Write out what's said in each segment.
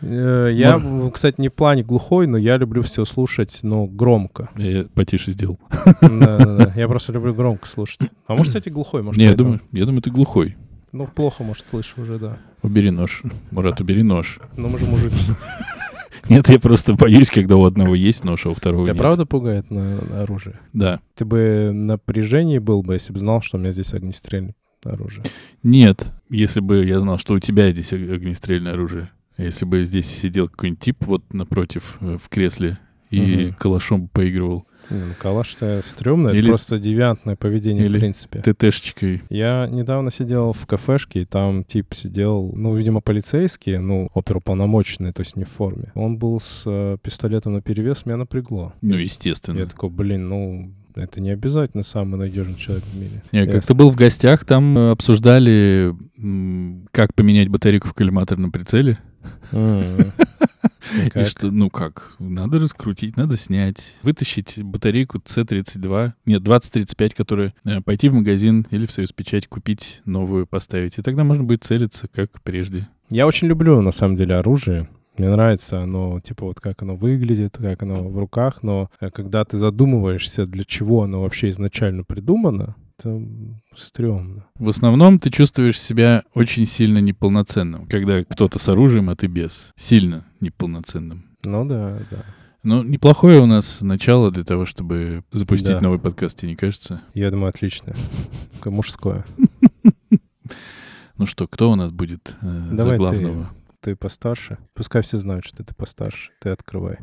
Э, Я, м, кстати, не в плане глухой, но я люблю все слушать, но громко. Я потише сделал. Да-да-да. Я просто люблю громко слушать. А может, кстати, глухой, может, Не, я думаю, я думаю, ты глухой. Ну, плохо, может, слышу уже, да. Убери нож. Мурат, убери нож. Ну, мы же мужик. Нет, я просто боюсь, когда у одного есть нож, а у второго Тебя нет. правда пугает на оружие? Да. Ты бы на напряжении был бы, если бы знал, что у меня здесь огнестрельное оружие. Нет, если бы я знал, что у тебя здесь ог- огнестрельное оружие. Если бы здесь сидел какой-нибудь тип вот напротив э, в кресле и Мгм. калашом поигрывал, Не, ну, калаш-то стрёмное, Или- это просто девиантное поведение, или в принципе. ТТшечкой. Я недавно сидел в кафешке, и там тип сидел, ну, видимо, полицейский, ну, оперуполномоченный, то есть не в форме. Он был с э, пистолетом на перевес, меня напрягло. Ну, естественно. Я такой, блин, ну, это не обязательно самый надежный человек в мире. Я Я как-то был в гостях, там э, обсуждали, как поменять батарейку в коллиматорном прицеле. И что, ну как, надо раскрутить, надо снять, вытащить батарейку C32, нет, 2035, которая, э, пойти в магазин или в Союз Печать купить новую, поставить. И тогда можно будет целиться, как прежде. Я очень люблю, на самом деле, оружие. Мне нравится оно, типа, вот как оно выглядит, как оно в руках, но э, когда ты задумываешься, для чего оно вообще изначально придумано, это стрёмно. В основном ты чувствуешь себя очень сильно неполноценным, когда кто-то с оружием, а ты без. Сильно неполноценным. Ну да, да. Ну, неплохое у нас начало для того, чтобы запустить Да. новый подкаст, тебе не кажется? Я думаю, отлично. Мужское. Ну что, кто у нас будет э, за главного? Ты постарше. Пускай все знают, что ты постарше. Ты открывай.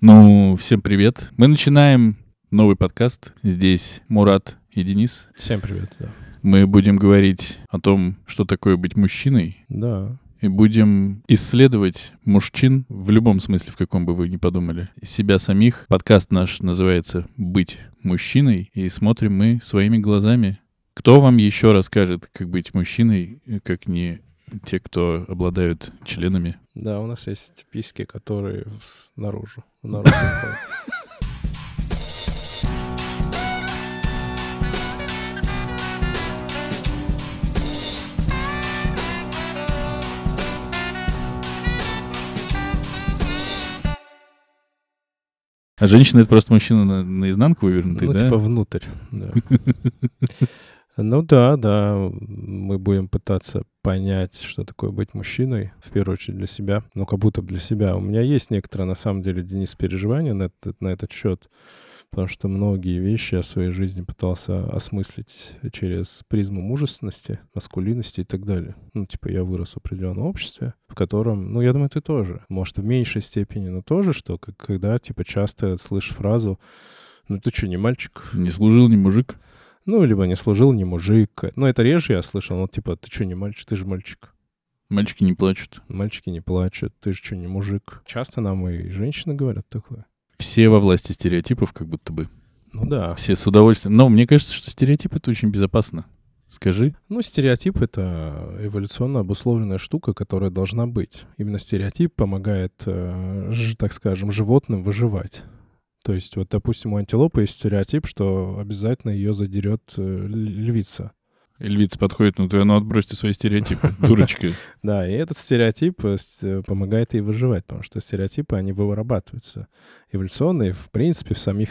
Ну, всем привет. Мы начинаем новый подкаст. Здесь Мурат и Денис. Всем привет. Да. Мы будем говорить о том, что такое быть мужчиной, да. и будем исследовать мужчин в любом смысле, в каком бы вы ни подумали, себя самих. Подкаст наш называется «Быть мужчиной», и смотрим мы своими глазами. Кто вам еще расскажет, как быть мужчиной, как не те, кто обладают членами? Да, у нас есть письки, которые с- А женщина — это просто мужчина на, наизнанку вывернутый, Ну, да? типа внутрь. да. Ну да, да, мы будем пытаться понять, что такое быть мужчиной, в первую очередь для себя, ну как будто бы для себя. У меня есть некоторые, на самом деле, Денис, переживания на этот, на этот счет, потому что многие вещи я в своей жизни пытался осмыслить через призму мужественности, маскулинности и так далее. Ну, типа, я вырос в определенном обществе, в котором, ну, я думаю, ты тоже, может, в меньшей степени, но тоже, что как- когда, типа, часто слышишь фразу ну ты что, не мальчик? Не служил ни мужик. Ну, либо не служил, не мужик. Ну, это реже я слышал, ну, типа, ты что, не мальчик, ты же мальчик. Мальчики не плачут. Мальчики не плачут, ты же что, не мужик. Часто нам и женщины говорят такое. Все во власти стереотипов, как будто бы. Ну да. Все с удовольствием. Но мне кажется, что стереотип — это очень безопасно. Скажи. Ну, стереотип — это эволюционно обусловленная штука, которая должна быть. Именно стереотип помогает, э, ж- так скажем, животным выживать. То есть, вот, допустим, у антилопы есть стереотип, что обязательно ее задерет э, львица. Львица подходит, ну ты, ну отбросьте свои стереотипы, дурочка. Да, и этот стереотип э, э, помогает ей выживать, потому что стереотипы, они вырабатываются эволюционно, и, в принципе, в самих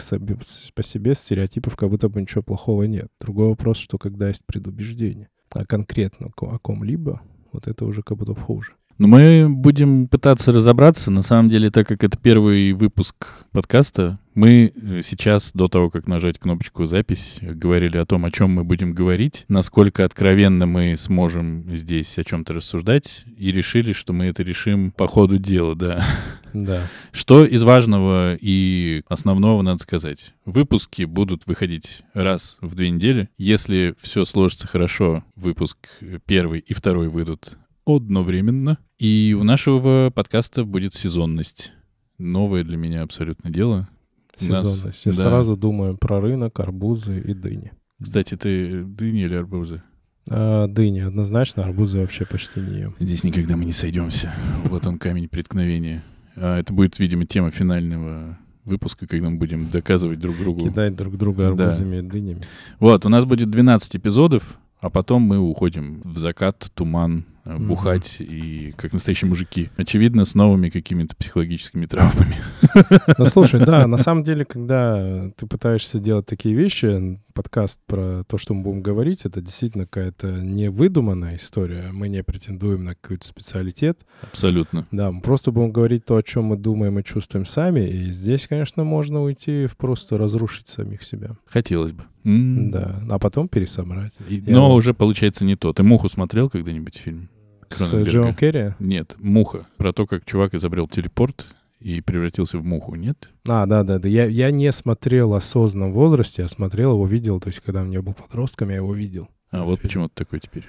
по себе стереотипов как будто бы ничего плохого нет. Другой вопрос, что когда есть предубеждение, а конкретно ко- о ком-либо, вот это уже как будто хуже. Но мы будем пытаться разобраться. На самом деле, так как это первый выпуск подкаста, мы э, сейчас, до того, как нажать кнопочку «Запись», говорили о том, о чем мы будем говорить, насколько откровенно мы сможем здесь о чем-то рассуждать, и решили, что мы это решим по ходу дела, да. Да. Что из важного и основного надо сказать? Выпуски будут выходить раз в две недели. Если все сложится хорошо, выпуск первый и второй выйдут одновременно. И у нашего подкаста будет сезонность. Новое для меня абсолютно дело. У нас- Сезонность. Я да. сразу думаю про рынок, арбузы и дыни. Кстати, ты дыни или арбузы? А, дыни однозначно, арбузы вообще почти не ем. Здесь никогда мы не сойдемся. Вот он камень преткновения. А это будет, видимо, тема финального выпуска, когда мы будем доказывать друг другу. Кидать друг друга Да. арбузами и дынями. Вот, у нас будет 12 эпизодов, а потом мы уходим в закат, туман, бухать и как настоящие мужики. Очевидно, с новыми какими-то психологическими травмами. Ну, слушай, да, на самом деле, когда ты пытаешься делать такие вещи, подкаст про то, что мы будем говорить, это действительно какая-то невыдуманная история. Мы не претендуем на какой-то специалитет. Абсолютно. Да, мы просто будем говорить то, о чем мы думаем и чувствуем сами. И здесь, конечно, можно уйти в просто разрушить самих себя. Хотелось бы. Да, а потом пересобрать. И, но Я... уже получается не то. Ты «Муху» смотрел когда-нибудь фильм? С Джимом Керри? Нет, «Муха». Про то, как чувак изобрел телепорт и превратился в муху, нет? А, да, да, да. Я, я не смотрел в осознанном возрасте, я смотрел его, видел. То есть, когда у меня был подростком, я его видел. А вот почему ты такой теперь.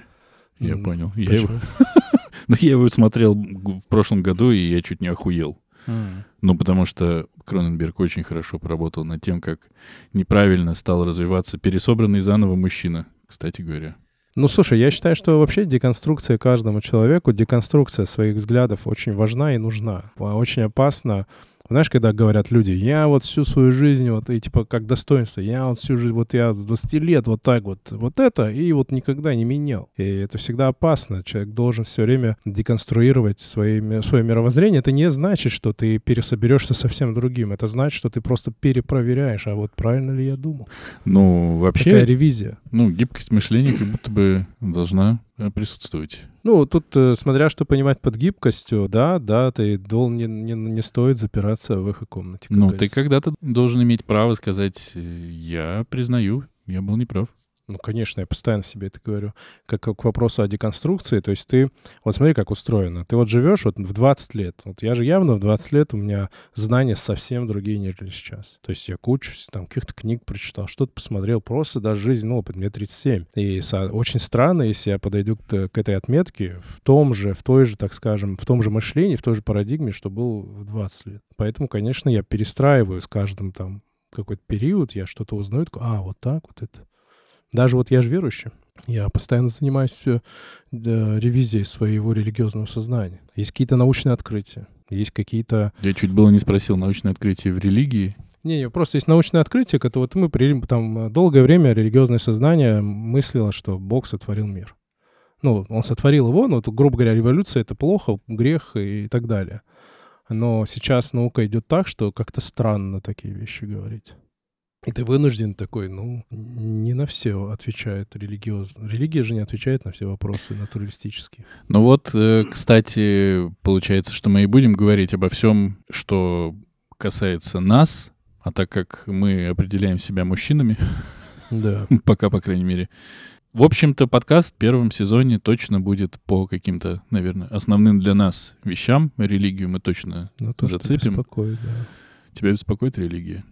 Я mm, понял. Я его... ну, я его смотрел в прошлом году, и я чуть не охуел. Mm. Ну, потому что Кроненберг очень хорошо поработал над тем, как неправильно стал развиваться пересобранный заново мужчина, кстати говоря. Ну, слушай, я считаю, что вообще деконструкция каждому человеку, деконструкция своих взглядов очень важна и нужна. Очень опасно знаешь, когда говорят люди, я вот всю свою жизнь, вот, и типа как достоинство, я вот всю жизнь, вот я с 20 лет вот так вот, вот это, и вот никогда не менял. И это всегда опасно. Человек должен все время деконструировать свои, свое мировоззрение. Это не значит, что ты пересоберешься совсем другим. Это значит, что ты просто перепроверяешь, а вот правильно ли я думал. Ну, вообще... Такая ревизия. Ну, гибкость мышления как будто бы должна присутствовать. Ну, тут, э, смотря что понимать под гибкостью, да, да, ты должен, не, не, не стоит запираться в их комнате. Ну, ты когда-то должен иметь право сказать, э, я признаю, я был неправ. Ну, конечно, я постоянно себе это говорю. Как, к вопросу о деконструкции. То есть ты... Вот смотри, как устроено. Ты вот живешь вот в 20 лет. Вот я же явно в 20 лет у меня знания совсем другие, нежели сейчас. То есть я кучу там каких-то книг прочитал, что-то посмотрел. Просто даже жизненный опыт. Мне 37. И очень странно, если я подойду к, к этой отметке в том же, в той же, так скажем, в том же мышлении, в той же парадигме, что был в 20 лет. Поэтому, конечно, я перестраиваю с каждым там какой-то период, я что-то узнаю, такой, а, вот так вот это. Даже вот я же верующий. Я постоянно занимаюсь э, ревизией своего религиозного сознания. Есть какие-то научные открытия, есть какие-то... Я чуть было не спросил, научные открытия в религии? Не, не, просто есть научное открытие, это вот мы при, там долгое время религиозное сознание мыслило, что Бог сотворил мир. Ну, он сотворил его, но, вот, грубо говоря, революция — это плохо, грех и так далее. Но сейчас наука идет так, что как-то странно такие вещи говорить. И ты вынужден такой, ну, не на все отвечает религиозно. Религия же не отвечает на все вопросы натуралистические. Ну вот, э, кстати, получается, что мы и будем говорить обо всем, что касается нас, а так как мы определяем себя мужчинами, да. пока, по крайней мере, в общем-то, подкаст в первом сезоне точно будет по каким-то, наверное, основным для нас вещам. Религию мы точно ну, то, зацепим. Беспокоит, да. Тебя беспокоит религия?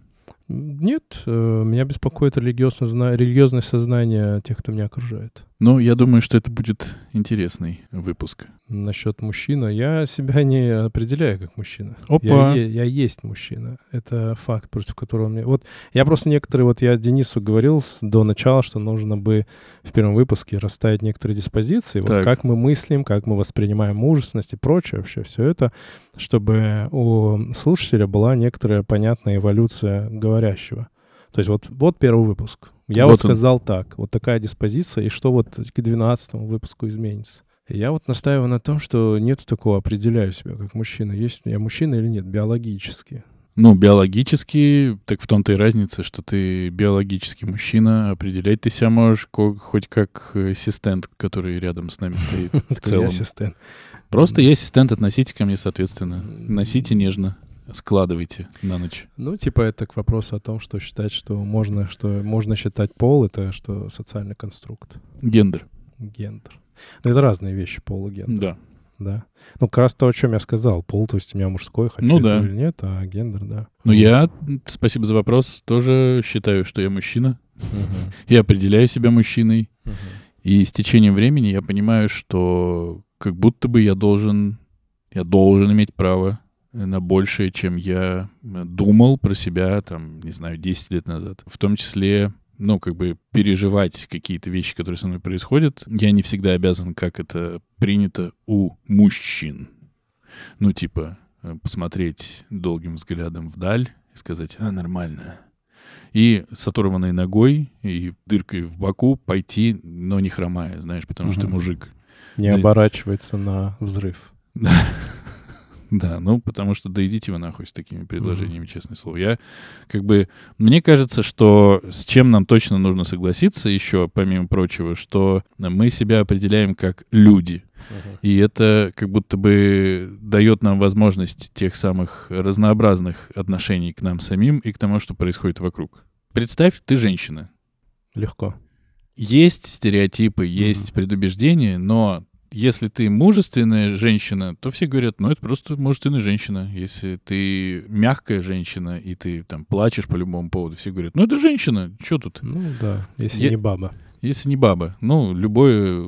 Нет, э, меня беспокоит религиозное, религиозное сознание тех, кто меня окружает. Ну, я думаю, что это будет интересный выпуск. Насчет мужчина. Я себя не определяю как мужчина. Опа! Я, я есть мужчина. Это факт, против которого мне... Вот я просто некоторые... Вот я Денису говорил до начала, что нужно бы в первом выпуске расставить некоторые диспозиции. Так. Вот как мы мыслим, как мы воспринимаем мужественность и прочее вообще все это, чтобы у слушателя была некоторая понятная эволюция говорящего. То есть вот, вот первый выпуск. Я вот, вот сказал он. так, вот такая диспозиция, и что вот к 12 выпуску изменится. Я вот настаиваю на том, что нет такого, определяю себя как мужчина. Есть я мужчина или нет, биологически. Ну, биологически, так в том-то и разница, что ты биологический мужчина, определять ты себя можешь хоть как ассистент, который рядом с нами стоит в целом. Просто я ассистент, относите ко мне соответственно. Носите нежно складываайте на ночь? Ну, типа это к вопросу о том, что считать, что можно, что можно считать пол, это что социальный конструкт. Гендер. Гендер. Ну, это разные вещи, пол и гендер. Да. Да. Ну, как раз то, о чем я сказал. Пол, то есть у меня мужской, хочу ну, да. или нет, а гендер, да. Ну, я, спасибо за вопрос, тоже считаю, что я мужчина. Uh-huh. Я определяю себя мужчиной. Uh-huh. И с течением времени я понимаю, что как будто бы я должен, я должен иметь право на большее, чем я э, думал про себя, там, не знаю, 10 лет назад. В том числе, ну, как бы переживать какие-то вещи, которые со мной происходят. Я не всегда обязан, как это принято у мужчин. Ну, типа, э, посмотреть долгим взглядом вдаль и сказать, а, нормально. И с оторванной ногой и дыркой в боку пойти, но не хромая, знаешь, потому uh-huh. что мужик. Не Да. оборачивается на взрыв. Да, ну, потому что да идите вы нахуй с такими предложениями, честное слово. Я, как бы, мне кажется, что с чем нам точно нужно согласиться еще, помимо прочего, что мы себя определяем как люди. И это как будто бы дает нам возможность тех самых разнообразных отношений к нам самим и к тому, что происходит вокруг. Представь, ты женщина. Легко. Есть стереотипы, есть предубеждения, но если ты мужественная женщина, то все говорят, ну это просто мужественная женщина. Если ты мягкая женщина и ты там плачешь по любому поводу, все говорят, ну это женщина, что тут? Ну да, если Я- не баба. Если не баба, ну любое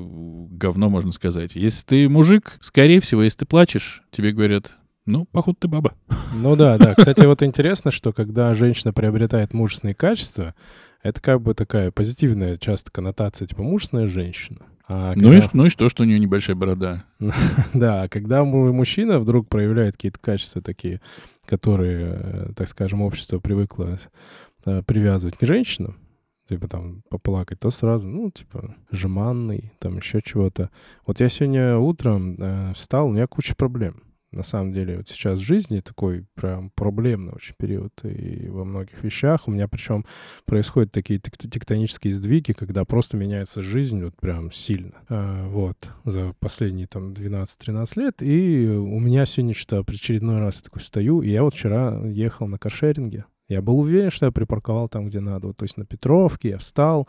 говно можно сказать. Если ты мужик, скорее всего, если ты плачешь, тебе говорят, ну походу ты баба. Ну да, да. Кстати, вот интересно, что когда женщина приобретает мужественные качества, это как бы такая позитивная часто коннотация, типа мужественная женщина. А Ну, и, когда- ну и что, что у нее небольшая борода? Да, когда му- мужчина вдруг проявляет какие-то качества такие, которые, э, так скажем, общество привыкло э, привязывать к женщинам, типа там поплакать, то сразу, ну, типа, жеманный, там еще чего-то. Вот я сегодня утром э, встал, у меня куча проблем. На самом деле, вот сейчас в жизни такой прям проблемный очень период и во многих вещах. У меня причем происходят такие тек- тектонические сдвиги, когда просто меняется жизнь вот прям сильно. А, вот, за последние там 12-13 лет. И у меня сегодня что-то очередной раз я такой встаю, и я вот вчера ехал на каршеринге. Я был уверен, что я припарковал там, где надо. Вот, то есть на Петровке я встал,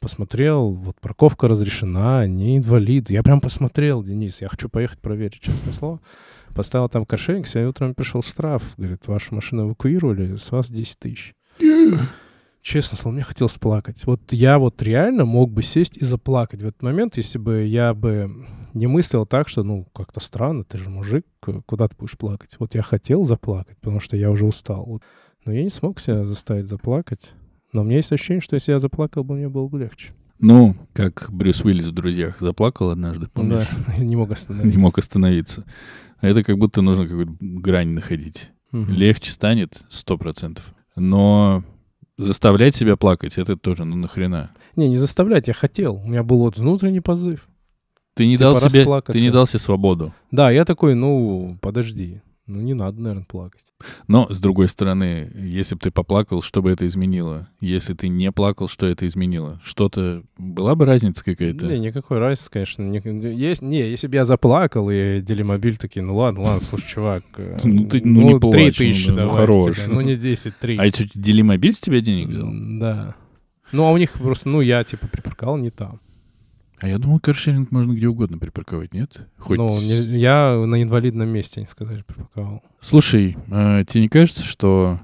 посмотрел, вот парковка разрешена, не инвалид. Я прям посмотрел, Денис, я хочу поехать проверить, честное слово. Поставил там каршеринг, сегодня утром пришел штраф. Говорит, вашу машину эвакуировали, с вас 10 тысяч. Честно слово, мне хотелось плакать. Вот я вот реально мог бы сесть и заплакать в этот момент, если бы я бы не мыслил так, что, ну, как-то странно, ты же мужик, куда ты будешь плакать? Вот я хотел заплакать, потому что я уже устал. Но я не смог себя заставить заплакать. Но у меня есть ощущение, что если я заплакал бы, мне было бы легче. Ну, как Брюс Уиллис в «Друзьях» заплакал однажды, помнишь? Да, не мог остановиться. Не мог остановиться. Это как будто нужно какую-то грань находить. Мгм. Легче станет, сто процентов. Но заставлять себя плакать, это тоже, ну нахрена. Не, не заставлять, я хотел. У меня был вот внутренний позыв. Ты не Типа дал себе, ты не дал себе свободу. Да, я такой, ну, подожди. Ну, не надо, наверное, плакать. Но, с другой стороны, если бы ты поплакал, что бы это изменило? Если ты не плакал, что это изменило? Что-то... Была бы разница какая-то? Не, никакой разницы, конечно. Не, есть, не, если бы я заплакал, и делимобиль такие, ну ладно, ладно, слушай, чувак. э, Ну ты, ну, не три плачь, ну, тысячи ну, давай с хорош. тебя. Ну не 10, 3. А это Делимобиль с тебя денег взял? Да. Ну, а у них просто, ну, я, типа, припарковал не там. А я думал, каршеринг можно где угодно припарковать, нет? Хоть... Ну, не- я на инвалидном месте, они сказали, припарковал. Слушай, а тебе не кажется, что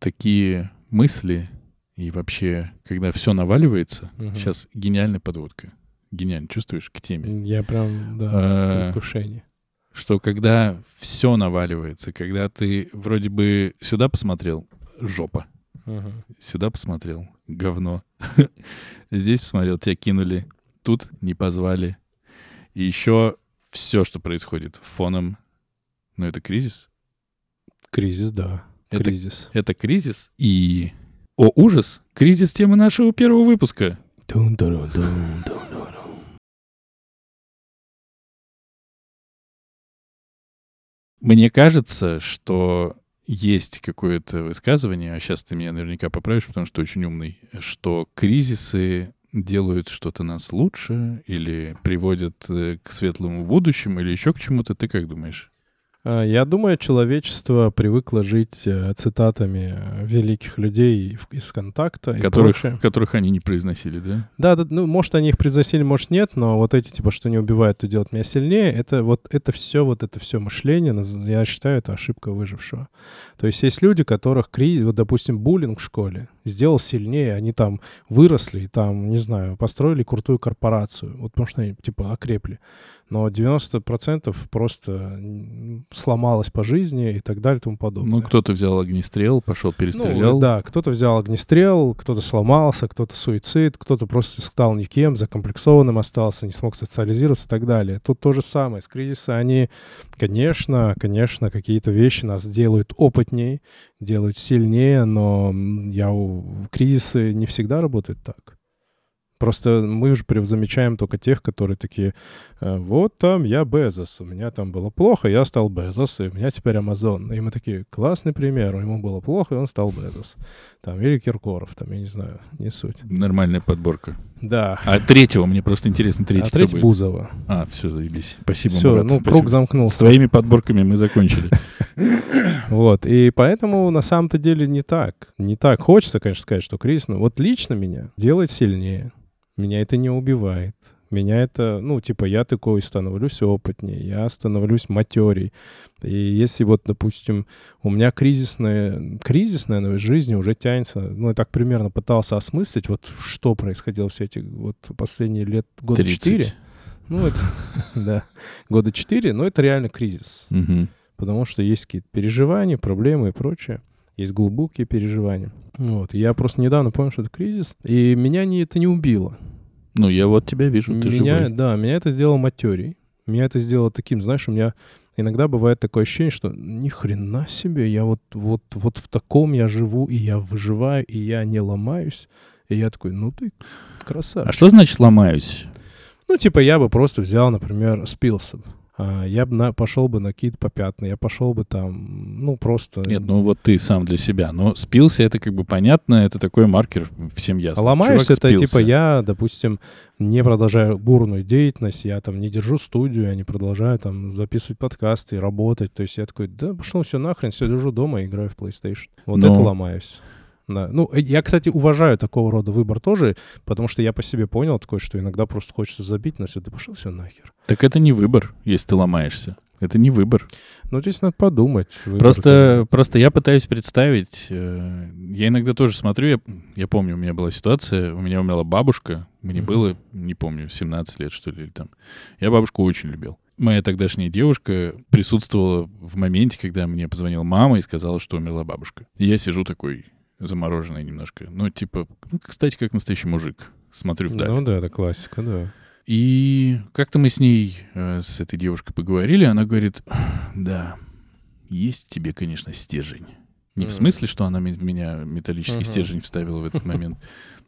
такие мысли и вообще, когда все наваливается, Мгм. сейчас гениальная подводка. Гениально, чувствуешь, к теме. Я прям, да, А, предвкушении. Что когда все наваливается, когда ты вроде бы сюда посмотрел, жопа. Мгм. Сюда посмотрел, говно. Здесь посмотрел, тебя кинули, тут не позвали. И еще все, что происходит фоном, ну это кризис. Кризис, да. Это Кризис. Это кризис и... О, ужас! Кризис темы нашего первого выпуска. Мне кажется, что есть какое-то высказывание, а сейчас ты меня наверняка поправишь, потому что ты очень умный, что кризисы делают что-то нас лучше или приводят э, к светлому будущему или еще к чему-то. Ты как думаешь? А, Я думаю, человечество привыкло жить э, цитатами э, великих людей из контакта и Которых, прочее. которых они не произносили, да? Да, да, ну, может, они их произносили, может, нет, но вот эти, типа, что не убивает, то делает меня сильнее, это вот это все, вот это все мышление, я считаю, это ошибка выжившего. То есть есть люди, которых кризис, вот, допустим, буллинг в школе сделал сильнее, они там выросли, там, не знаю, построили крутую корпорацию, вот потому что они, типа, окрепли. Но 90% просто м, сломалось по жизни и так далее и тому подобное. Ну, кто-то взял огнестрел, пошел перестрелял. Ну, да, кто-то взял огнестрел, кто-то сломался, кто-то суицид, кто-то просто стал никем, закомплексованным остался, не смог социализироваться и так далее. Тут то же самое. С кризиса они, конечно, конечно, какие-то вещи нас делают опытнее, делают сильнее, но я у... кризисы не всегда работают так. Просто мы же замечаем только тех, которые такие, «Э, вот там я Безос, у меня там было плохо, я стал Безос, и у меня теперь Амазон. И мы такие, классный пример, ему было плохо, и он стал Безос. Там, или Киркоров, там, я не знаю, не суть. Нормальная подборка. Да. А третьего, мне просто интересно, третий а третий? Бузова. А, все, заебись. Спасибо, Все, Мурат, ну, спасибо. круг замкнулся. С твоими подборками мы закончили. Вот, и поэтому на самом-то деле не так. Не так. Хочется, конечно, сказать, что кризис, но вот лично меня делает сильнее. Меня это не убивает. Меня это, ну, типа, я такой становлюсь опытнее, я становлюсь матерей. И если вот, допустим, у меня кризисная, кризис, наверное, в жизни уже тянется, ну, я так примерно пытался осмыслить, вот что происходило все эти вот последние лет, года 30. четыре. Ну, это, да, года четыре, но это реально кризис потому что есть какие-то переживания, проблемы и прочее. Есть глубокие переживания. Вот. Я просто недавно понял, что это кризис, и меня не, это не убило. Ну, я вот тебя вижу, ты меня, живой. да, меня это сделало матерей. Меня это сделало таким, знаешь, у меня иногда бывает такое ощущение, что ни хрена себе, я вот, вот, вот в таком я живу, и я выживаю, и я не ломаюсь. И я такой, ну ты красавчик. А что значит ломаюсь? Ну, типа, я бы просто взял, например, спился бы. А, Я бы на, пошел бы на какие-то попятные, я пошел бы там, ну, просто... Нет, ну вот ты сам для себя. Но спился, это как бы понятно, это такой маркер, всем ясно. А ломаюсь, Чувак это спился. типа я, допустим, не продолжаю бурную деятельность, я там не держу студию, я не продолжаю там записывать подкасты и работать. То есть я такой, да пошел все нахрен, все держу дома и играю в PlayStation. Вот Но- это ломаюсь. Да. Ну, э, я, кстати, уважаю такого рода выбор тоже, потому что я по себе понял такое, что иногда просто хочется забить, но все, да пошел все нахер. Так это не выбор, если ты ломаешься. Это не выбор. Ну, здесь надо подумать. Выбор Просто, просто я пытаюсь представить. э, Я иногда тоже смотрю. Я, я помню, у меня была ситуация. У меня умерла бабушка. Мне Мгм. было, не помню, 17 лет, что ли, или там. Я бабушку очень любил. Моя тогдашняя девушка присутствовала в моменте, когда мне позвонила мама и сказала, что умерла бабушка. И я сижу такой замороженный немножко. Ну, типа, кстати, как настоящий мужик. Смотрю вдаль. Ну да, это классика, да. И как-то мы с ней, э, с этой девушкой поговорили, она говорит, да, есть в тебе, конечно, стержень. Не в смысле, что она в меня металлический стержень вставила в этот момент.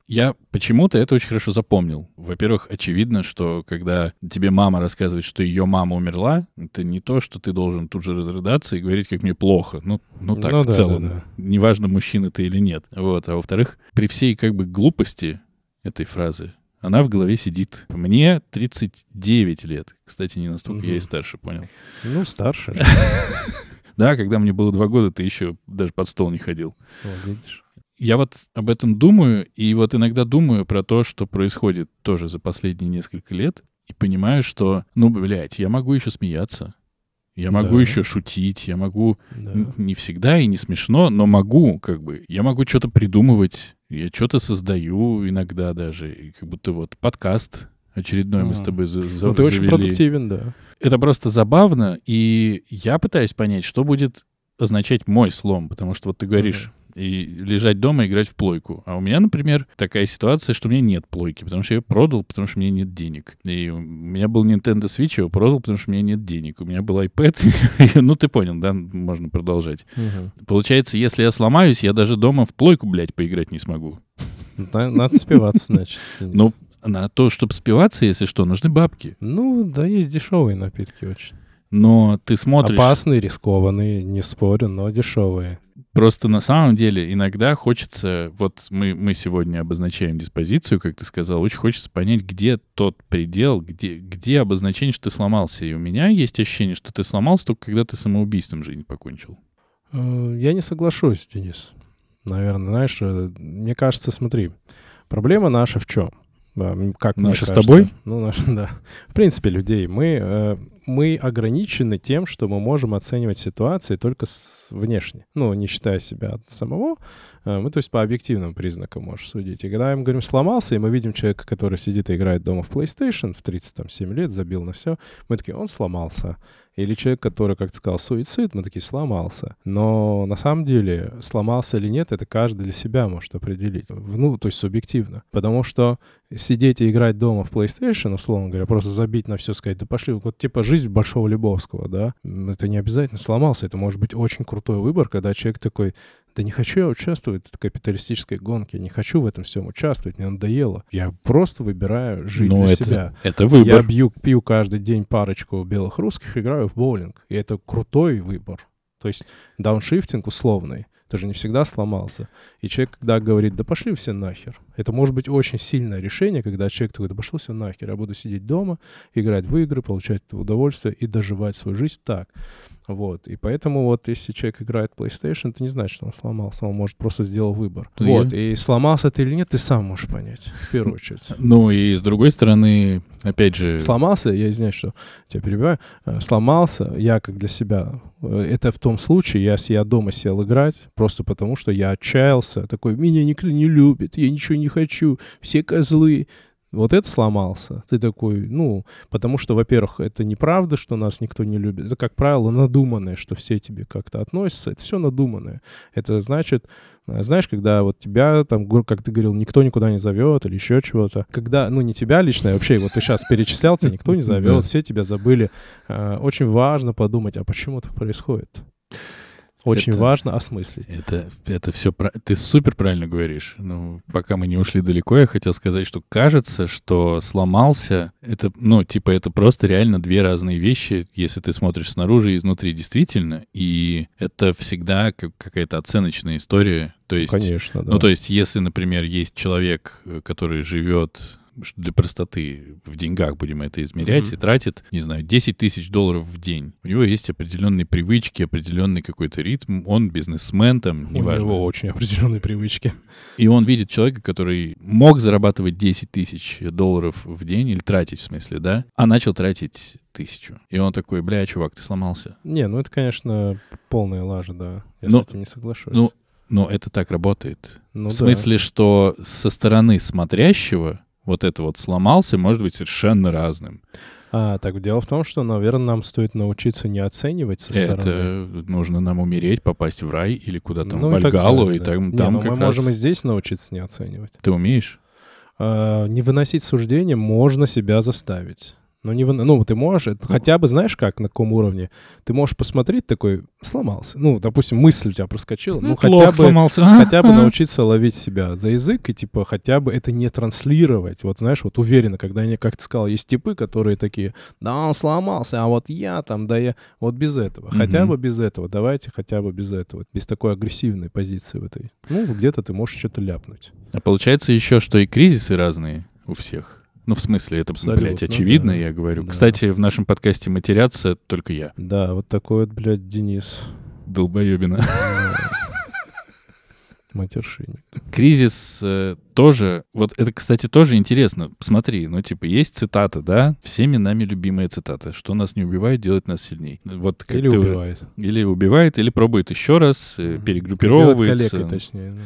Я почему-то это очень хорошо запомнил. Во-первых, очевидно, что когда тебе мама рассказывает, что ее мама умерла, это не то, что ты должен тут же разрыдаться и говорить, как мне плохо. Ну, ну так, Ну в да, целом. да, да. Неважно, мужчина ты или нет. Вот. А во-вторых, при всей как бы глупости этой фразы, она в голове сидит. Мне 39 лет. Кстати, не настолько, я и старше, понял. Ну, старше. Да, когда мне было два года, ты еще даже под стол не ходил. Вот видишь. Я вот об этом думаю, и вот иногда думаю про то, что происходит тоже за последние несколько лет, и понимаю, что, ну, блядь, я могу еще смеяться, я могу Да. еще шутить, я могу Да. Не всегда и не смешно, но могу, как бы. Я могу что-то придумывать, я что-то создаю иногда даже. И как будто вот подкаст очередной мы с тобой за- за- Ну, ты очень продуктивен, да. Это просто забавно, и я пытаюсь понять, что будет означать мой слом, потому что вот ты говоришь, и лежать дома и играть в плойку. А у меня, например, такая ситуация, что у меня нет плойки, потому что я ее продал, потому что у меня нет денег. И у меня был Nintendo Switch, я его продал, потому что у меня нет денег. У меня был iPad, ну ты понял, да, можно продолжать. Мгм. Получается, если я сломаюсь, я даже дома в плойку, блядь, поиграть не смогу. На- Надо спиваться, значит. Ну, на то, чтобы спиваться, если что, нужны бабки. Ну, да, есть дешевые напитки очень. Но ты смотришь... Опасные, рискованные, не спорю, но дешевые. Просто на самом деле иногда хочется... Вот мы, мы сегодня обозначаем диспозицию, как ты сказал. Очень хочется понять, где тот предел, где, где обозначение, что ты сломался. И у меня есть ощущение, что ты сломался только когда ты самоубийством жизнь покончил. Э, Я не соглашусь, Денис. Наверное, знаешь, э, мне кажется, смотри, проблема наша в чем? М, как Наша с тобой? Ну, наша, да. В принципе, людей. Мы, э, мы ограничены тем, что мы можем оценивать ситуации только с внешне. Ну, не считая себя от самого. Э, Мы, то есть, по объективным признакам можешь судить. И когда мы говорим «сломался», и мы видим человека, который сидит и играет дома в PlayStation в 37 лет, забил на все, мы такие «он сломался». Или человек, который, как ты сказал, суицид, мы такие «сломался». Но на самом деле, сломался или нет, это каждый для себя может определить. Ну, то есть субъективно. Потому что сидеть и играть дома в PlayStation, условно говоря, просто забить на все, сказать, да пошли, вот типа жизнь Большого Лебовского, да, это не обязательно сломался, это может быть очень крутой выбор, когда человек такой, Да не хочу я участвовать в капиталистической гонке, я не хочу в этом всем участвовать, мне надоело. Я просто выбираю жить Ну, для это, себя. это Я выбор. бью, пью каждый день парочку белых русских, играю в боулинг. И это крутой выбор. То есть дауншифтинг условный. Ты же не всегда сломался. И человек, когда говорит, да пошли все нахер. Это может быть очень сильное решение, когда человек такой, да пошли все нахер. Я буду сидеть дома, играть в игры, получать удовольствие и доживать свою жизнь так. Вот. И поэтому вот если человек играет PlayStation, это не значит, что он сломался. Он может просто сделал выбор. Ну, Вот. И сломался ты или нет, ты сам можешь понять. В первую очередь. Ну и с другой стороны, опять же, Сломался, я извиняюсь, что тебя перебиваю, э, сломался я как для себя. Э, Это в том случае, если я дома сел играть, просто потому что я отчаялся, такой, меня никто не любит, я ничего не хочу, все козлы. Вот это сломался. Ты такой, ну, потому что, во-первых, это неправда, что нас никто не любит. Это, как правило, надуманное, что все тебе как-то относятся. Это все надуманное. Это значит, э, знаешь, когда вот тебя, там, как ты говорил, никто никуда не зовет или еще чего-то. Когда, ну, не тебя лично, а вообще, вот ты сейчас перечислял, тебя никто не зовет, все тебя забыли. Э, Очень важно подумать, а почему так происходит? Очень Это- важно осмыслить. Это, это все... Ты супер правильно говоришь. Ну, пока мы не ушли далеко, я хотел сказать, что кажется, что сломался, это, ну, типа, это просто реально две разные вещи, если ты смотришь снаружи и изнутри действительно, и это всегда как какая-то оценочная история. То есть, Конечно, да. ну, то есть, если, например, есть человек, э, который живет для простоты в деньгах будем это измерять, Мгм. и тратит, не знаю, 10 тысяч долларов в день. У него есть определенные привычки, определенный какой-то ритм, он бизнесмен там, У неважно. него очень определенные привычки. И он видит человека, который мог зарабатывать 10 тысяч долларов в день, или тратить, в смысле, да, а начал тратить тысячу. И он такой, бля, чувак, ты сломался. Не, ну это, конечно, полная лажа, да. Я Ну, с этим не соглашусь. Ну, но это так работает. Ну в да. смысле, что со стороны смотрящего вот это вот сломался, может быть совершенно разным. А, так дело в том, что, наверное, нам стоит научиться не оценивать со стороны. Это нужно нам умереть, попасть в рай или куда там, Ну, в и так Альгалу, далее, и да. там, Не, там ну, как мы раз... можем и здесь научиться не оценивать. Ты умеешь? А, не выносить суждения можно себя заставить. Но не ну, ты можешь, это хотя бы, знаешь как, на каком уровне? Ты можешь посмотреть такой, сломался. Ну, допустим, мысль у тебя проскочила. Ну, хотя плохо бы, сломался. хотя бы научиться ловить себя за язык и, типа, хотя бы это не транслировать. Вот, знаешь, вот уверенно, когда они, как ты сказал, есть типы, которые такие, да, он сломался, а вот я там, да я... Вот без этого. Хотя бы без этого. Давайте хотя бы без этого. Без такой агрессивной позиции в этой. Ну, где-то ты можешь что-то ляпнуть. А получается еще, что и кризисы разные у всех. Ну, в смысле, это, Абсолютно, блядь, очевидно, да. я говорю. Да. Кстати, в нашем подкасте матерятся только я, Да, вот такой вот, блядь, Денис. долбоебина. Матершинник. Кризис э, тоже, вот это, кстати, тоже интересно. Посмотри, ну, типа, есть цитата, да? Всеми нами любимая цитата. Что нас не убивает, делает нас сильней. Вот как Или ты уже- убивает. Или убивает, или пробует еще раз, э, перегруппировывается. Делает калекой, точнее. да.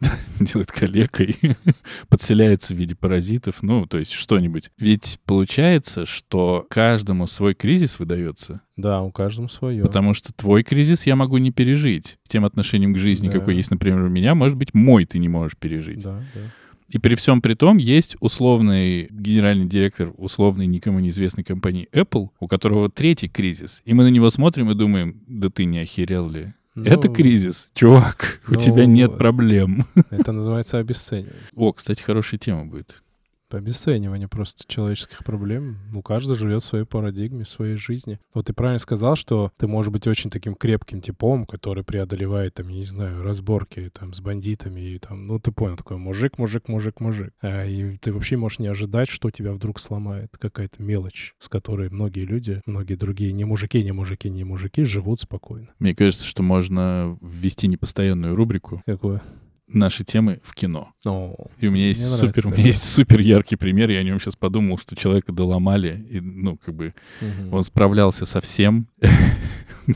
делает калекой, подселяется в виде паразитов, ну, то есть что-нибудь. Ведь получается, что каждому свой кризис выдается, Да, у каждого свое. потому что твой кризис я могу не пережить. С тем отношением к жизни, Да. какой есть, например, у меня, может быть, мой ты не можешь пережить. Да, да. И при всем при том есть условный генеральный директор условной никому неизвестной компании Apple, у которого третий кризис. И мы на него смотрим и думаем, да ты не охерел ли? Это Ну, кризис, чувак, у ну, тебя нет проблем. Это называется обесценивание. О, кстати, хорошая тема будет. Обесценивание просто человеческих проблем. У каждого живет в своей парадигме, в своей жизни. Вот ты правильно сказал, что ты можешь быть очень таким крепким типом, который преодолевает, там, я не знаю, разборки там с бандитами и там, ну ты понял, такой мужик, мужик, мужик, мужик. А, и ты вообще можешь не ожидать, что тебя вдруг сломает. Какая-то мелочь, с которой многие люди, многие другие, не мужики, не мужики, не мужики, живут спокойно. Мне кажется, что можно ввести непостоянную рубрику Какое? Наши темы в кино. Ну, И у меня есть супер, нравится у меня такое. есть супер яркий пример. Я о нем сейчас подумал, что человека доломали, и, ну, как бы, мгм. он справлялся со всем.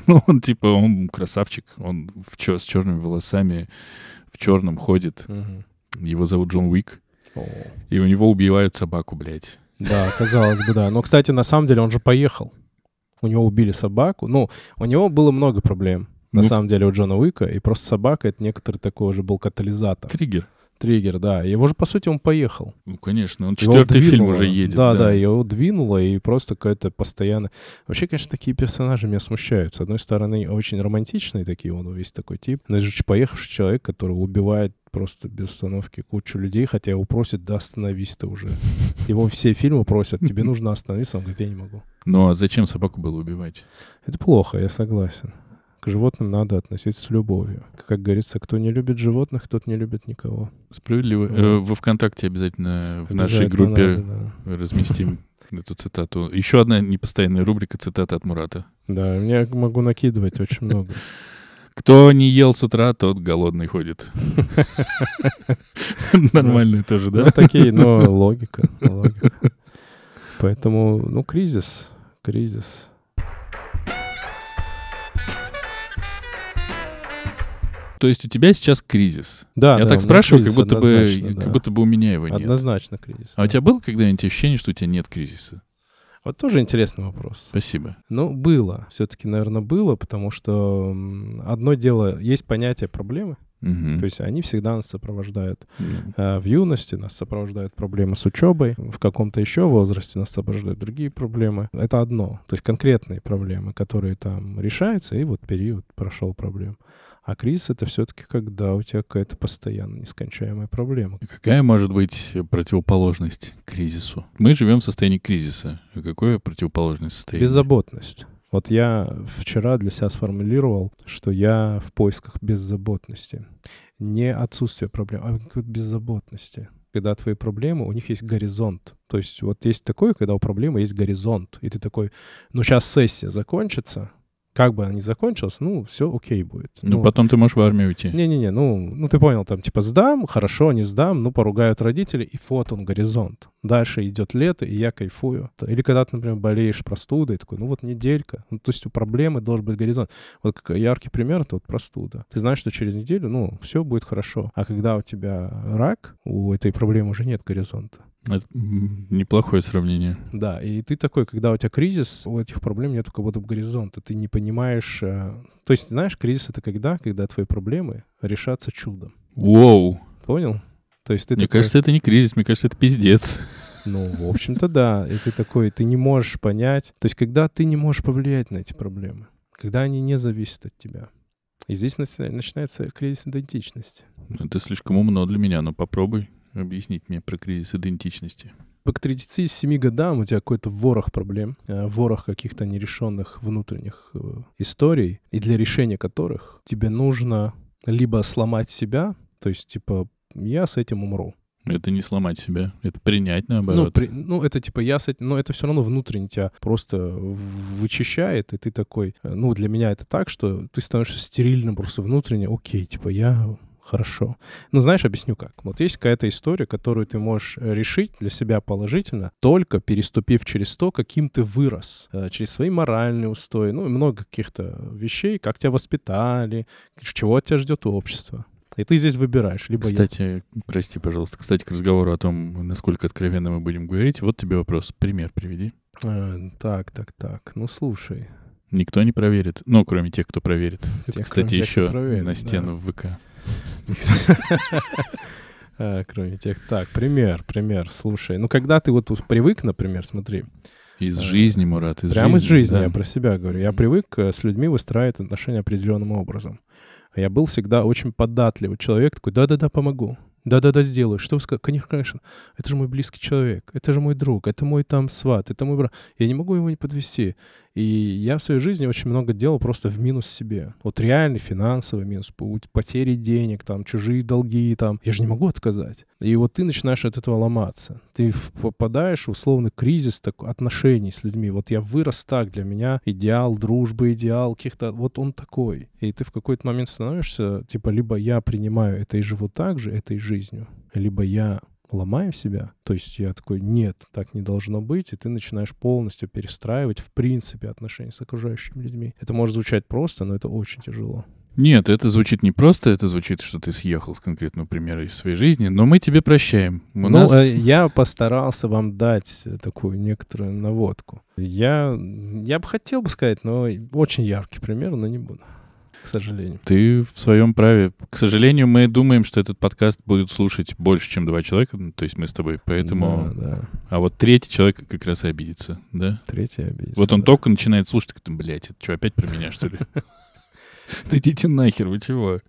Ну, он, типа, он красавчик, он в чё, с черными волосами, в черном ходит. Мгм. Его зовут Джон Уик. О. И у него убивают собаку, блядь. Да, казалось бы, да. Но, кстати, на самом деле он же поехал. У него убили собаку. Ну, у него было много проблем. На Ну, самом деле у Джона Уика. И просто собака — это некоторый такой уже был катализатор. Триггер. Триггер, да. Его же, по сути, он поехал. Ну, конечно, он четвертый фильм уже едет. Да, да, его двинуло, и просто какое-то постоянно... Вообще, конечно, такие персонажи меня смущают. С одной стороны, очень романтичные такие, он весь такой тип. Но это же поехавший человек, который убивает просто без остановки кучу людей, хотя его просят, да остановись ты уже. Его все фильмы просят, тебе нужно остановиться, он говорит, я не могу. Ну, а зачем собаку было убивать? Это плохо, я согласен. К животным надо относиться с любовью. Как говорится, кто не любит животных, тот не любит никого. Справедливо. Да. Э, Во ВКонтакте обязательно в нашей Обязательно группе надо, да. разместим эту цитату. Еще одна непостоянная рубрика цитата от Мурата. Да, я могу накидывать очень много. Кто не ел с утра, тот голодный ходит. Нормально тоже, Ну, да? такие, но логика. Поэтому, ну, кризис, кризис. То есть у тебя сейчас кризис. Да, Я да, так у спрашиваю, как будто бы, да. как будто бы у меня его нет. Однозначно кризис. А у да. тебя было когда-нибудь ощущение, что у тебя нет кризиса? Вот тоже интересный вопрос. Спасибо. Ну, было. Все-таки, наверное, было, потому что одно дело, есть понятие проблемы, Мгм. то есть они всегда нас сопровождают. Э, В юности нас сопровождают проблемы с учебой, в каком-то еще возрасте нас сопровождают другие проблемы. Это одно, то есть конкретные проблемы, которые там решаются, и вот период прошел проблем. А кризис — это все-таки когда у тебя какая-то постоянно нескончаемая проблема. Какая может быть противоположность кризису? Мы живем в состоянии кризиса. А какое противоположное состояние? Беззаботность. Вот я вчера для себя сформулировал, что я в поисках беззаботности. Не отсутствие проблем, а какой-то беззаботности. Когда твои проблемы, у них есть горизонт. То есть вот есть такое, когда у проблемы есть горизонт. И ты такой, ну сейчас сессия закончится, как бы она ни закончилась, ну все окей будет. Ну, потом ты можешь в армию уйти. Не-не-не, ну, ну ты понял, там типа сдам, хорошо, не сдам, ну поругают родители, и вот он горизонт. Дальше идет лето, и я кайфую. Или когда ты, например, болеешь простудой, такой, ну вот неделька. Ну, то есть у проблемы должен быть горизонт. Вот яркий пример — это вот простуда. Ты знаешь, что через неделю, ну, все будет хорошо. А когда у тебя рак, у этой проблемы уже нет горизонта. Это неплохое сравнение. Да, и ты такой, когда у тебя кризис, у этих проблем нет как будто бы горизонта. Ты не понимаешь... э, То есть, знаешь, кризис — это когда? Когда твои проблемы решатся чудом. Воу. Понял? То есть ты Мне такой, кажется, это не кризис, мне кажется, это пиздец. ну, в общем-то, да. И ты такой, ты не можешь понять. То есть, когда ты не можешь повлиять на эти проблемы, когда они не зависят от тебя. И здесь начи- начинается кризис идентичности. Это слишком умно для меня, но попробуй объяснить мне про кризис идентичности. К 37 годам у тебя какой-то ворох проблем, э, ворох каких-то нерешенных внутренних э, историй, и для решения которых тебе нужно либо сломать себя, то есть, типа, я с этим умру. Это не сломать себя, это принять Ну, наоборот. при- ну, это типа я с этим, но это все равно внутренне тебя просто вычищает, и ты такой, э, ну, для меня это так, что ты становишься стерильным просто внутренне, окей, типа я хорошо. Ну, знаешь, объясню как. Вот есть какая-то история, которую ты можешь э, решить для себя положительно, только переступив через то, каким ты вырос, э, через свои моральные устои, ну, и много каких-то вещей, как тебя воспитали, чего от тебя ждет общество. И ты здесь выбираешь, либо я- Кстати, прости, пожалуйста, кстати, к разговору о том, насколько откровенно мы будем говорить, вот тебе вопрос. Пример приведи. Э, так, так, так, ну, слушай. Никто не проверит. Ну, кроме тех, кто проверит. Это, Тех, кстати, тех, кто еще проверит, на да. стену в ВК. А, Кроме тех. Так, пример, пример. Слушай, ну когда ты вот привык, например, смотри, Из Э, жизни, Мурат, из прямо из жизни, я про себя говорю. Я привык э, с людьми выстраивать отношения определенным образом. А Я был всегда очень податливый человек, такой, да-да-да, помогу. Да-да-да, сделаю. Что вы скажете? Конечно, конечно. Это же мой близкий человек. Это же мой друг. Это мой там сват. Это мой брат. Я не могу его не подвести. И я в своей жизни очень много делал просто в минус себе. Вот реальный финансовый минус, потери денег, там, чужие долги, там. Я же не могу отказать. И вот ты начинаешь от этого ломаться. Ты попадаешь в условный кризис так, отношений с людьми. Вот я вырос так, для меня идеал дружбы, идеал каких-то... Вот он такой. И ты в какой-то момент становишься, типа, либо я принимаю это и живу так же, этой жизнью, либо я ломаю себя, то есть я такой, нет, так не должно быть, и ты начинаешь полностью перестраивать, в принципе, отношения с окружающими людьми. Это может звучать просто, но это очень тяжело. Нет, это звучит не просто, это звучит, что ты съехал с конкретного примера из своей жизни, но мы тебе прощаем. У ну, нас... э, я постарался вам дать э, такую некоторую наводку. Я, я бы хотел бы сказать, но очень яркий пример, но не буду. К сожалению. Ты в своем праве. К сожалению, мы думаем, что этот подкаст будет слушать больше, чем два человека, ну, то есть мы с тобой, поэтому... Да, да. А вот третий человек как раз и обидится, да? Третий обидится. Вот он да. только начинает слушать, такой, блядь, это что, опять про меня, что ли? Да идите нахер, вы чего?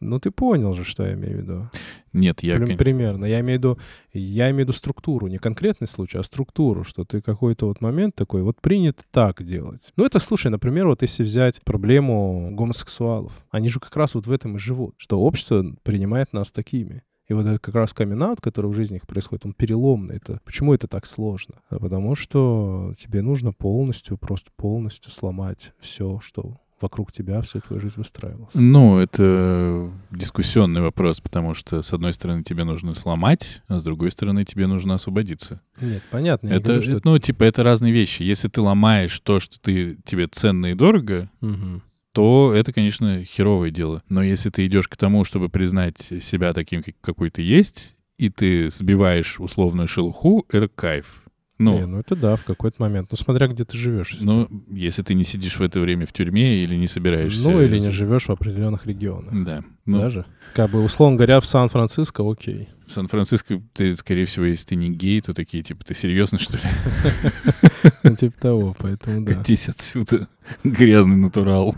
Ну, ты понял же, что я имею в виду. Нет, я... Прим- Примерно. Я имею в виду, я имею в виду структуру, не конкретный случай, а структуру, что ты какой-то вот момент такой, вот принято так делать. Ну, это, слушай, например, вот если взять проблему гомосексуалов, они же как раз вот в этом и живут, что общество принимает нас такими. И вот это как раз камин который в жизни их происходит, он переломный. Это, почему это так сложно? А потому что тебе нужно полностью, просто полностью сломать все, что вокруг тебя, всю твою жизнь выстраивалось. Ну, это дискуссионный вопрос, потому что, с одной стороны, тебе нужно сломать, а с другой стороны, тебе нужно освободиться. Нет, понятно. Это, говорю, что это, ну, типа, это разные вещи. Если ты ломаешь то, что ты, тебе ценно и дорого, Мгм. то это, конечно, херовое дело. Но если ты идешь к тому, чтобы признать себя таким, как- какой ты есть, и ты сбиваешь условную шелуху, это кайф. Ну, Не, ну это да, в какой-то момент. Ну, смотря где ты живешь. ну, если ты не сидишь в это время в тюрьме или не собираешься... Ну, или не живешь в определенных регионах. Да. Ну, Даже. Как бы, условно говоря, в Сан-Франциско, окей. в Сан-Франциско ты, скорее всего, если ты не гей, то такие, типа, ты серьезно, что ли? Ну, типа того, поэтому да. Катись отсюда, грязный натурал.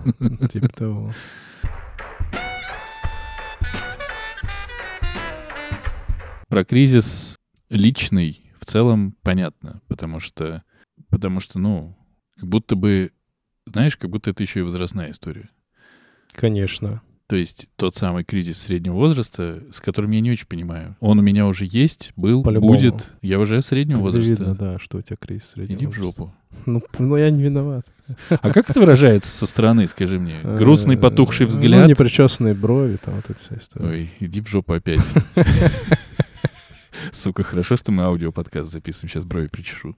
Типа того. Про кризис личный в целом понятно, потому что, потому что, ну, как будто бы, знаешь, как будто это еще и возрастная история. Конечно. То есть тот самый кризис среднего возраста, с которым я не очень понимаю. Он у меня уже есть, был, По-любому. будет. Я уже среднего Тут возраста. видно, да, что у тебя кризис среднего Иди в возраста. жопу. Ну, п- ну, я не виноват. А как это выражается со стороны, скажи мне? Грустный Э, потухший Ну, взгляд? непричесанные брови, там вот эта вся история. Ой, иди в жопу опять. Сука, хорошо, что мы аудиоподкаст записываем. Сейчас брови причешу.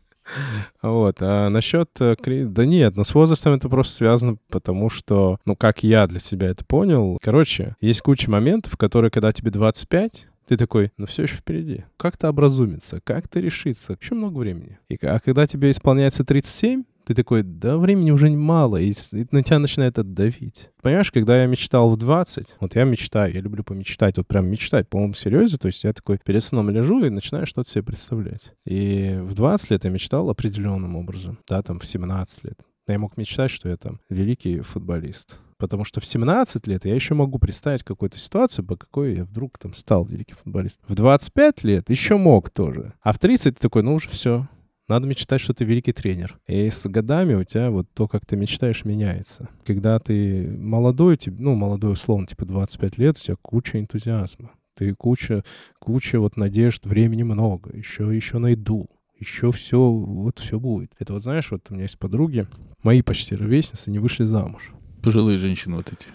Вот, а насчет э, Да нет, ну с возрастом это просто связано, потому что, ну как я для себя это понял, короче, есть куча моментов, которые, когда тебе 25, ты такой, ну все еще впереди. Как-то образумиться, как-то решиться. Еще много времени. И, а когда тебе исполняется 37, ты такой, да времени уже мало, и, и на тебя начинает давить. Понимаешь, когда я мечтал в 20, вот я мечтаю, я люблю помечтать, вот прям мечтать, по-моему, серьезе, то есть я такой перед сном лежу и начинаю что-то себе представлять. И в 20 лет я мечтал определенным образом, да, там в 17 лет. Я мог мечтать, что я там великий футболист. Потому что в 17 лет я еще могу представить какую-то ситуацию, по какой я вдруг там стал великий футболист. В 25 лет еще мог тоже. А в 30 ты такой, ну уже все, надо мечтать, что ты великий тренер. И с годами у тебя вот то, как ты мечтаешь, меняется. Когда ты молодой, тебе, ну, молодой условно, типа 25 лет, у тебя куча энтузиазма. Ты куча, куча вот надежд, времени много, еще, еще найду. Еще все, вот все будет. Это вот знаешь, вот у меня есть подруги, мои почти ровесницы, не вышли замуж. Пожилые женщины вот эти.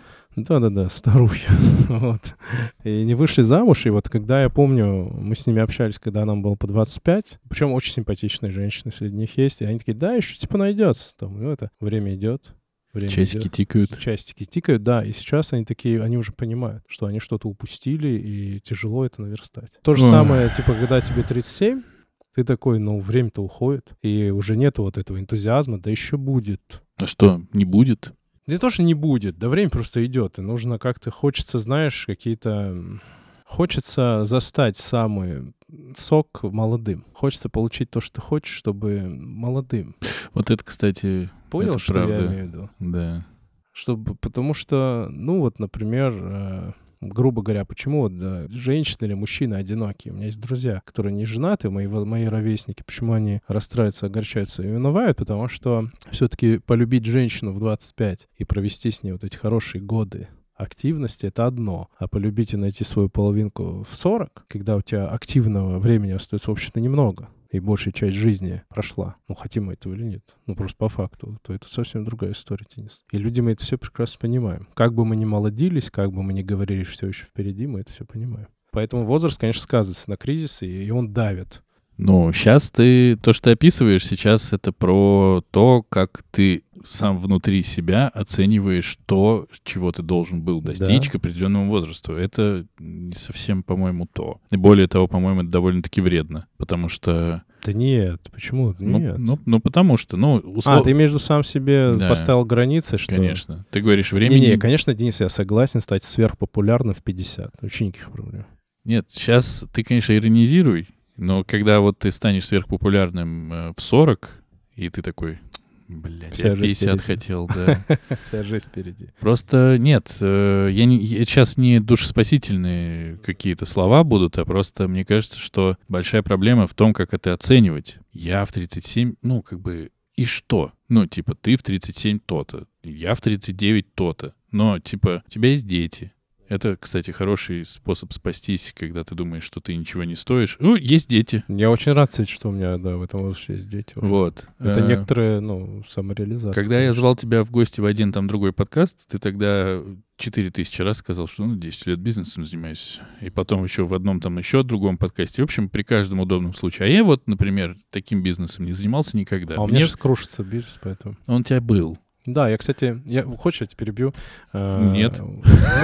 Да-да-да, старухи. вот. И не вышли замуж, и вот когда я помню, мы с ними общались, когда нам было по 25, причем очень симпатичные женщины среди них есть, и они такие, да, еще типа найдется. Там, ну, это время идет. Время Часики идет. тикают. Часики тикают, да, и сейчас они такие, они уже понимают, что они что-то упустили, и тяжело это наверстать. То же самое, типа, когда тебе 37, ты такой, ну, время-то уходит, и уже нету вот этого энтузиазма, да еще будет. А что, не будет? Да тоже не будет, да время просто идет, и нужно как-то, хочется, знаешь, какие-то... Хочется застать самый сок молодым. Хочется получить то, что ты хочешь, чтобы молодым. Вот это, кстати, Понял, Это что правда. я имею в виду? да. Чтобы, потому что, ну вот, например, э, грубо говоря, почему да, женщины или мужчины одинокие? У меня есть друзья, которые не женаты, мои, мои ровесники. Почему они расстраиваются, огорчаются и виновают? Потому что все-таки полюбить женщину в 25 и провести с ней вот эти хорошие годы активности — это одно. А полюбить и найти свою половинку в 40, когда у тебя активного времени остается, в общем-то, немного, и большая часть жизни прошла, ну, хотим мы этого или нет, ну, просто по факту, то это совсем другая история, Денис. И люди мы это все прекрасно понимаем. Как бы мы ни молодились, как бы мы ни говорили, что все еще впереди, мы это все понимаем. Поэтому возраст, конечно, сказывается на кризисе, и он давит. Ну, сейчас ты, то, что ты описываешь сейчас, это про то, как ты сам внутри себя оцениваешь то, чего ты должен был достичь Да. к определенному возрасту. Это не совсем, по-моему, то. И более того, по-моему, это довольно-таки вредно, потому что... Да нет, почему? Ну, Нет. ну, ну, потому что, ну, а, условно... ты между сам себе Да. поставил границы, что... Конечно. Ты говоришь, времени... Не-не, конечно, Денис, я согласен стать сверхпопулярным в 50. Вообще никаких проблем. Нет, сейчас ты, конечно, иронизируй, но когда вот ты станешь сверхпопулярным э, в 40, и ты такой, блядь, Вся я в жизнь 50 впереди». хотел, да. Вся жизнь впереди. Просто нет, э, я, не, я сейчас не душеспасительные какие-то слова будут, а просто мне кажется, что большая проблема в том, как это оценивать. Я в 37, ну, как бы, и что? Ну, типа, ты в 37 то-то, я в 39 то-то. Но, типа, у тебя есть дети. Это, кстати, хороший способ спастись, когда ты думаешь, что ты ничего не стоишь. Ну, есть дети. Я очень рад, кстати, что у меня, да, в этом возрасте есть дети. уже. Вот. Это Э, некоторые, ну, самореализация. Когда я конечно. звал тебя в гости в один там другой подкаст, ты тогда 4000 раз сказал, что ну 10 лет бизнесом занимаюсь. И потом еще в одном там еще другом подкасте. В общем, при каждом удобном случае. А я вот, например, таким бизнесом не занимался никогда. А у Мне- меня сейчас крушится бизнес, поэтому... Он у тебя был. Да, я, кстати, я, хочешь, я тебя перебью? А, Нет. Ну,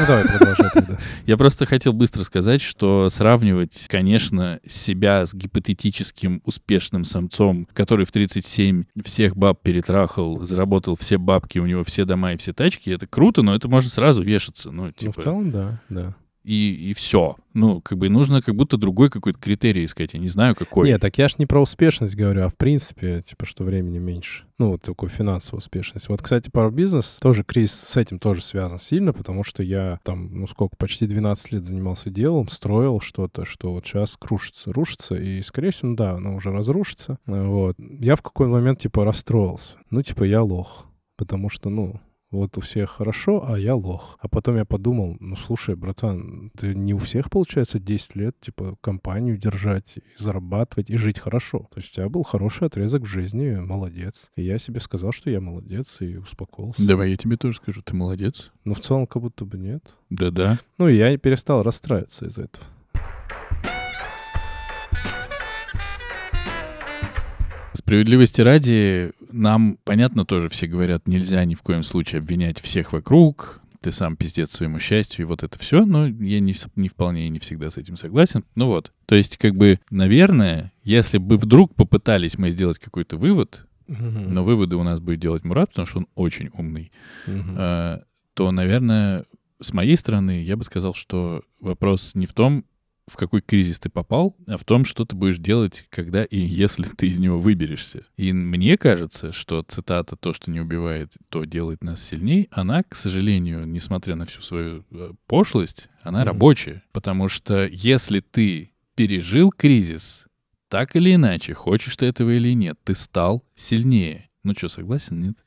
давай, продолжай тогда. Я просто хотел быстро сказать, что сравнивать, конечно, себя с гипотетическим успешным самцом, который в 37 всех баб перетрахал, заработал все бабки, у него все дома и все тачки, это круто, но это можно сразу вешаться. Ну, Ну, типа, в целом, да, да. И, и все. Ну, как бы нужно как будто другой какой-то критерий искать. Я не знаю, какой. Нет, так я ж не про успешность говорю, а в принципе, типа, что времени меньше. Ну, вот такую финансовую успешность. Вот, кстати, про бизнес тоже кризис с этим тоже связан сильно, потому что я там, ну сколько, почти 12 лет занимался делом, строил что-то, что вот сейчас крушится, рушится, и, скорее всего, да, оно уже разрушится. Вот. Я в какой-то момент, типа, расстроился. Ну, типа, я лох. Потому что, ну, вот у всех хорошо, а я лох. А потом я подумал, ну, слушай, братан, ты не у всех, получается, 10 лет, типа, компанию держать, и зарабатывать, и жить хорошо. То есть у тебя был хороший отрезок в жизни, молодец. И я себе сказал, что я молодец, и успокоился. Давай я тебе тоже скажу, ты молодец. Но в целом как будто бы нет. Да-да. Ну, и я перестал расстраиваться из-за этого. Справедливости ради, нам, понятно, тоже все говорят, нельзя ни в коем случае обвинять всех вокруг, ты сам пиздец своему счастью, и вот это все, но я не, не вполне и не всегда с этим согласен. Ну вот, то есть, как бы, наверное, если бы вдруг попытались мы сделать какой-то вывод, но выводы у нас будет делать Мурат, потому что он очень умный, э, то, наверное, с моей стороны я бы сказал, что вопрос не в том, в какой кризис ты попал, а в том, что ты будешь делать, когда и если ты из него выберешься. И мне кажется, что цитата «то, что не убивает, то делает нас сильней», она, к сожалению, несмотря на всю свою э, пошлость, она Мгм. рабочая. Потому что если ты пережил кризис, так или иначе, хочешь ты этого или нет, ты стал сильнее. Ну что, согласен, нет?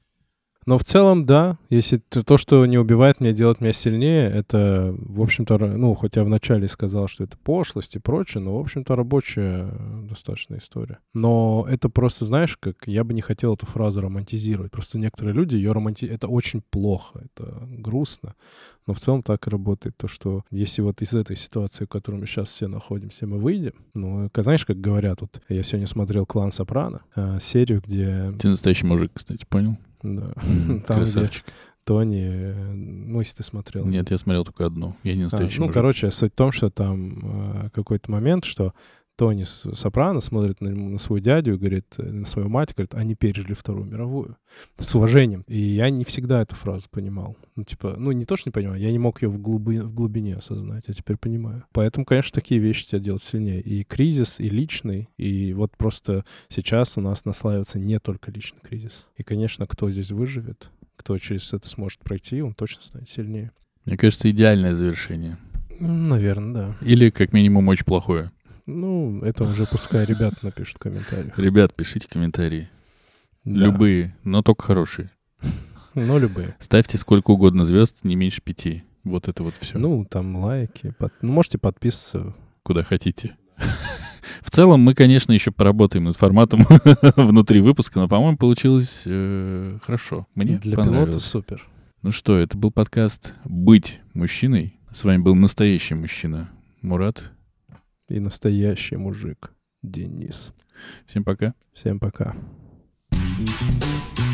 Но в целом, да, если то, что не убивает меня, делает меня сильнее, это, в общем-то, ну, хоть я вначале сказал, что это пошлость и прочее, но, в общем-то, рабочая э, достаточно история. Но это просто, знаешь, как я бы не хотел эту фразу романтизировать. Просто некоторые люди ее романтизируют. Это очень плохо, это грустно. Но в целом так и работает. То, что если вот из этой ситуации, в которой мы сейчас все находимся, мы выйдем, ну, как- знаешь, как говорят, вот я сегодня смотрел «Клан Сопрано», э, серию, где... Ты настоящий мужик, кстати, понял? Да, Там, Красавчик. Тони, э, ну, если ты смотрел. Нет, я смотрел только одну. Я не А, настоящий ну, мужик. короче, суть в том, что там э, какой-то момент, что Тони Сопрано смотрит на, на свою дядю и говорит, э, на свою мать, и говорит, они пережили Вторую мировую. С уважением. И я не всегда эту фразу понимал. Ну, типа, ну, не то, что не понимал, я не мог ее в, глуби- в глубине осознать, я теперь понимаю. Поэтому, конечно, такие вещи тебя делают сильнее. И кризис, и личный, и вот просто сейчас у нас наслаивается не только личный кризис. И, конечно, кто здесь выживет, кто через это сможет пройти, он точно станет сильнее. Мне кажется, идеальное завершение. Наверное, да. Или, как минимум, очень плохое. Ну, это уже пускай ребята напишут в комментариях. Ребят, пишите комментарии. Да. Любые, но только хорошие. Ну, любые. Ставьте сколько угодно звезд, не меньше пяти. Вот это вот все. Ну, там лайки. под- Ну, можете подписываться. Куда хотите. В целом, мы, конечно, еще поработаем над форматом внутри выпуска, но, по-моему, получилось э, хорошо. Мне Для пилота супер. Ну что, это был подкаст «Быть мужчиной». С вами был настоящий мужчина Мурат. И настоящий мужик. Денис. Всем пока. Всем пока. thank you